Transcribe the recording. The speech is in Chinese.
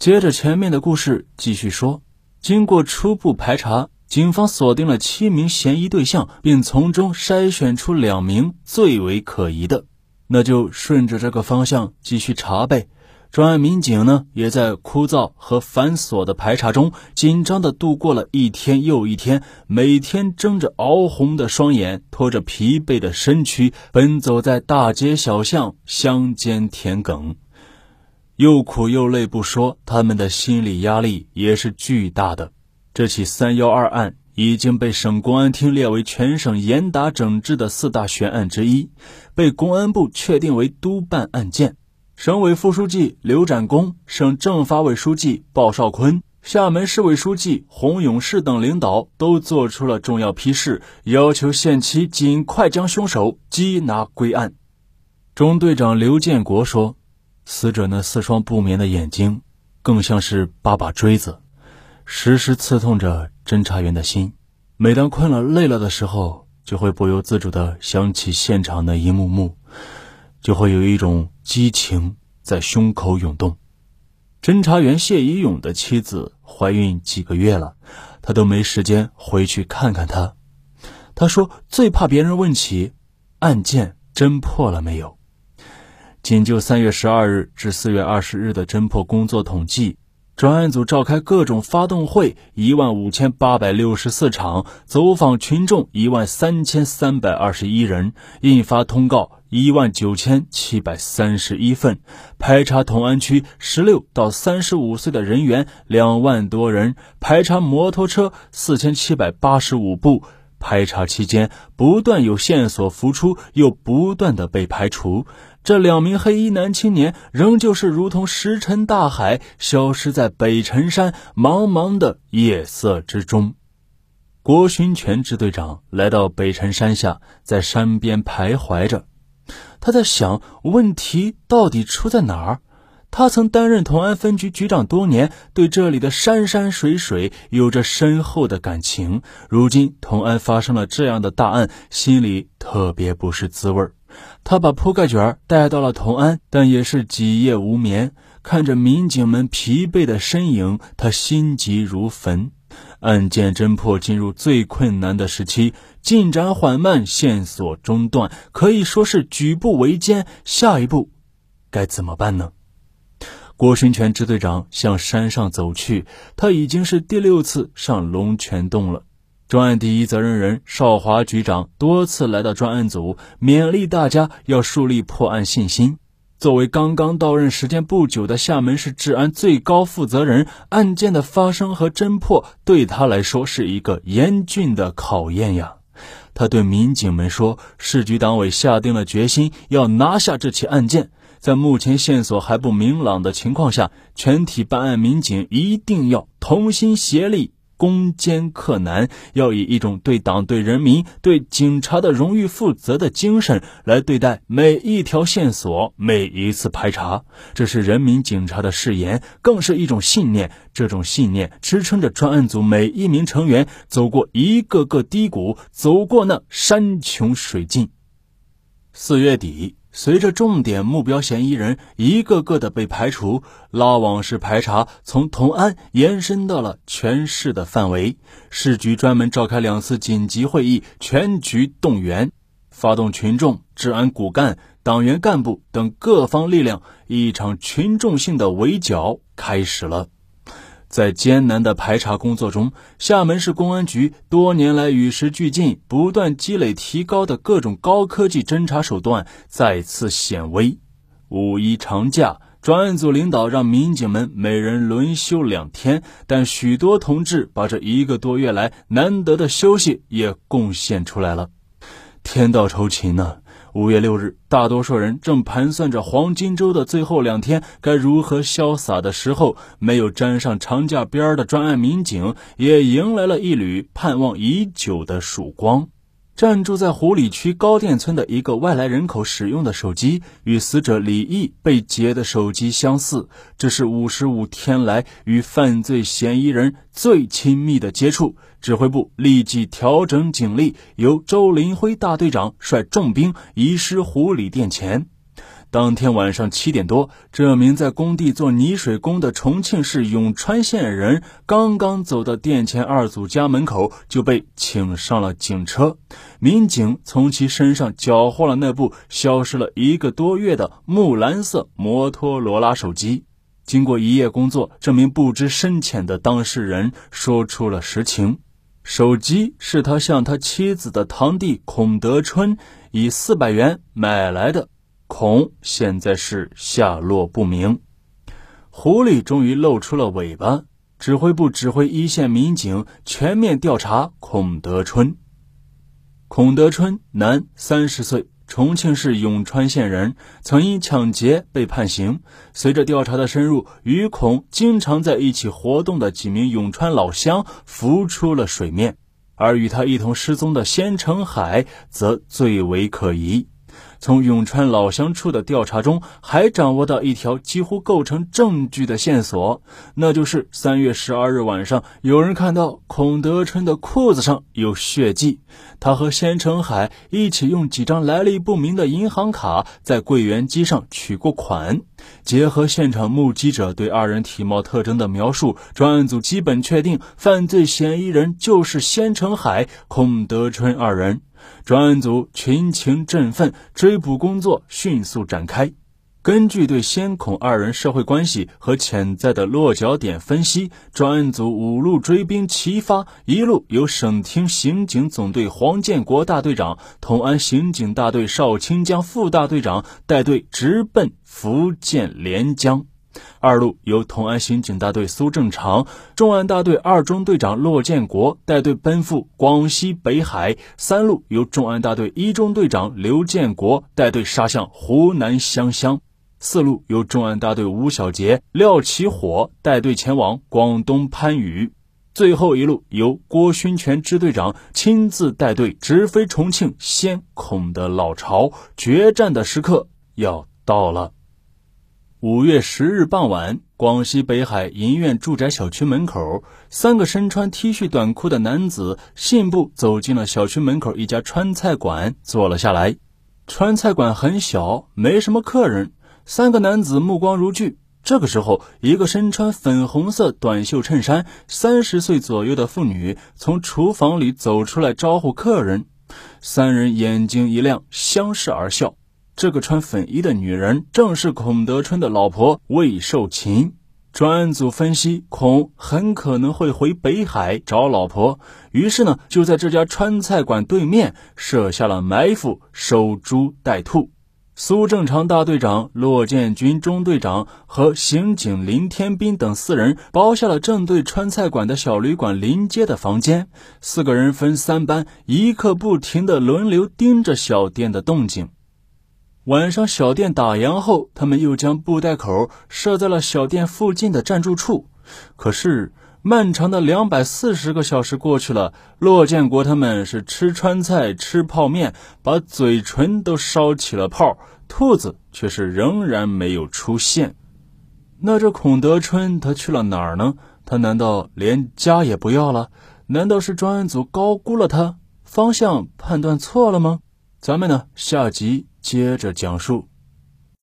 接着前面的故事继续说，经过初步排查，警方锁定了七名嫌疑对象，并从中筛选出两名最为可疑的，那就顺着这个方向继续查呗。专案民警呢，也在枯燥和繁琐的排查中，紧张地度过了一天又一天，每天睁着熬红的双眼，拖着疲惫的身躯，奔走在大街小巷、乡间田埂，又苦又累不说，他们的心理压力也是巨大的。这起三幺二案已经被省公安厅列为全省严打整治的四大悬案之一，被公安部确定为督办案件。省委副书记刘展功、省政法委书记鲍绍坤、厦门市委书记洪永士等领导都作出了重要批示，要求限期尽快将凶手缉拿归案。中队长刘建国说：“死者那四双不眠的眼睛，更像是八把锥子，时时刺痛着侦查员的心。每当困了、累了的时候，就会不由自主地想起现场的一幕幕。”就会有一种激情在胸口涌动。侦查员谢一勇的妻子怀孕几个月了，他都没时间回去看看她。他说最怕别人问起案件侦破了没有。仅就三月十二日至四月二十日的侦破工作统计，专案组召开各种发动会一万五千八百六十四场，走访群众一万三千三百二十一人，印发通告。一万九千七百三十一份，排查同安区十六到三十五岁的人员两万多人，排查摩托车四千七百八十五部。排查期间，不断有线索浮出，又不断的被排除。这两名黑衣男青年仍旧是如同石沉大海，消失在北辰山茫茫的夜色之中。郭勋全支队长来到北辰山下，在山边徘徊着。他在想，问题到底出在哪儿？他曾担任同安分局局长多年，对这里的山山水水有着深厚的感情。如今同安发生了这样的大案，心里特别不是滋味。他把铺盖卷带到了同安，但也是几夜无眠。看着民警们疲惫的身影，他心急如焚。案件侦破进入最困难的时期，进展缓慢，线索中断，可以说是举步维艰。下一步该怎么办呢？郭勋全支队长向山上走去，他已经是第六次上龙泉洞了。专案第一责任人邵华局长多次来到专案组，勉励大家要树立破案信心。作为刚刚到任时间不久的厦门市治安最高负责人，案件的发生和侦破对他来说是一个严峻的考验呀。他对民警们说：“市局党委下定了决心，要拿下这起案件。在目前线索还不明朗的情况下，全体办案民警一定要同心协力。”攻坚克难，要以一种对党、对人民、对警察的荣誉负责的精神来对待每一条线索、每一次排查。这是人民警察的誓言，更是一种信念。这种信念支撑着专案组每一名成员走过一个个低谷，走过那山穷水尽。四月底。随着重点目标嫌疑人一个个的被排除，拉网式排查从同安延伸到了全市的范围。市局专门召开两次紧急会议，全局动员，发动群众、治安骨干、党员干部等各方力量，一场群众性的围剿开始了。在艰难的排查工作中，厦门市公安局多年来与时俱进、不断积累提高的各种高科技侦查手段再次显威。五一长假，专案组领导让民警们每人轮休两天，但许多同志把这一个多月来难得的休息也贡献出来了。天道酬勤呢。五月六日，大多数人正盘算着黄金周的最后两天该如何潇洒的时候，没有沾上长假边儿的专案民警也迎来了一缕盼望已久的曙光。暂住在湖里区高店村的一个外来人口使用的手机，与死者李毅被劫的手机相似。这是五十五天来与犯罪嫌疑人最亲密的接触。指挥部立即调整警力，由周林辉大队长率重兵移师湖里店前。当天晚上七点多，这名在工地做泥水工的重庆市永川县人刚刚走到店前二组家门口，就被请上了警车。民警从其身上缴获了那部消失了一个多月的木蓝色摩托罗拉手机。经过一夜工作，这名不知深浅的当事人说出了实情：手机是他向他妻子的堂弟孔德春以四百元买来的。孔现在是下落不明，狐狸终于露出了尾巴。指挥部指挥一线民警全面调查孔德春。孔德春，男，三十岁，重庆市永川县人，曾因抢劫被判刑。随着调查的深入，与孔经常在一起活动的几名永川老乡浮出了水面，而与他一同失踪的仙成海则最为可疑。从永川老乡处的调查中，还掌握到一条几乎构成证据的线索，那就是三月十二日晚上，有人看到孔德春的裤子上有血迹。他和仙成海一起用几张来历不明的银行卡在柜员机上取过款。结合现场目击者对二人体貌特征的描述，专案组基本确定犯罪嫌疑人就是仙成海、孔德春二人。专案组群情振奋，追捕工作迅速展开。根据对先孔二人社会关系和潜在的落脚点分析，专案组五路追兵齐发，一路由省厅刑警总队黄建国大队长、同安刑警大队邵清江副大队长带队直奔福建连江。二路由同安刑警大队苏正常、重案大队二中队长骆建国带队奔赴广西北海；三路由重案大队一中队长刘建国带队杀向湖南湘乡；四路由重案大队吴小杰、廖启火带队前往广东番禺；最后一路由郭勋全支队长亲自带队直飞重庆先孔的老巢。决战的时刻要到了。五月十日傍晚，广西北海银苑住宅小区门口，三个身穿 T 恤短裤的男子信步走进了小区门口一家川菜馆，坐了下来。川菜馆很小，没什么客人。三个男子目光如炬。这个时候，一个身穿粉红色短袖衬衫、三十岁左右的妇女从厨房里走出来招呼客人。三人眼睛一亮，相视而笑。这个穿粉衣的女人正是孔德春的老婆魏寿琴。专案组分析，孔很可能会回北海找老婆，于是呢，就在这家川菜馆对面设下了埋伏，守株待兔。苏正常大队长、骆建军中队长和刑警林天斌等四人包下了正对川菜馆的小旅馆临街的房间，四个人分三班，一刻不停地轮流盯着小店的动静。晚上小店打烊后，他们又将布袋口设在了小店附近的暂住处。可是，漫长的两百四十个小时过去了，骆建国他们是吃川菜、吃泡面，把嘴唇都烧起了泡，兔子却是仍然没有出现。那这孔德春他去了哪儿呢？他难道连家也不要了？难道是专案组高估了他，方向判断错了吗？咱们呢，下集。接着讲述。